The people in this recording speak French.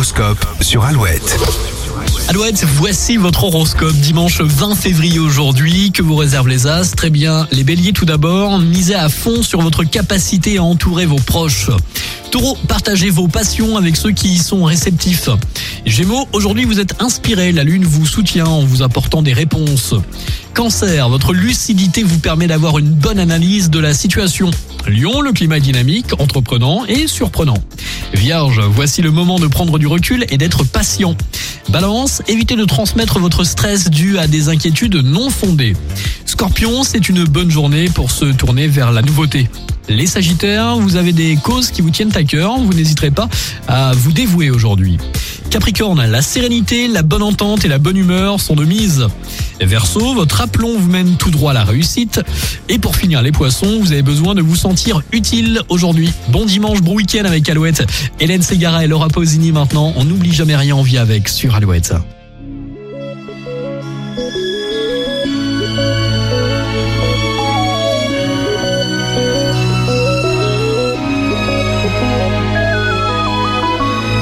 L'horoscope sur Alouette. Alouette, voici votre horoscope dimanche 20 février aujourd'hui. Que vous réservent les as Très bien. Les béliers tout d'abord, misez à fond sur votre capacité à entourer vos proches. Taureau, partagez vos passions avec ceux qui y sont réceptifs. Gémeaux, aujourd'hui vous êtes inspiré, la lune vous soutient en vous apportant des réponses. Cancer, votre lucidité vous permet d'avoir une bonne analyse de la situation. Lion, le climat est dynamique, entreprenant et surprenant. Vierge, voici le moment de prendre du recul et d'être patient. Balance, évitez de transmettre votre stress dû à des inquiétudes non fondées. Scorpion, c'est une bonne journée pour se tourner vers la nouveauté. Les Sagittaires, vous avez des causes qui vous tiennent à cœur, vous n'hésiterez pas à vous dévouer aujourd'hui. Capricorne, la sérénité, la bonne entente et la bonne humeur sont de mise. Verseau, votre aplomb vous mène tout droit à la réussite. Et pour finir les poissons, vous avez besoin de vous sentir utile aujourd'hui. Bon dimanche, bon week-end avec Alouette. Hélène Segara et Laura Pausini maintenant. On n'oublie jamais rien en vie avec sur Alouette.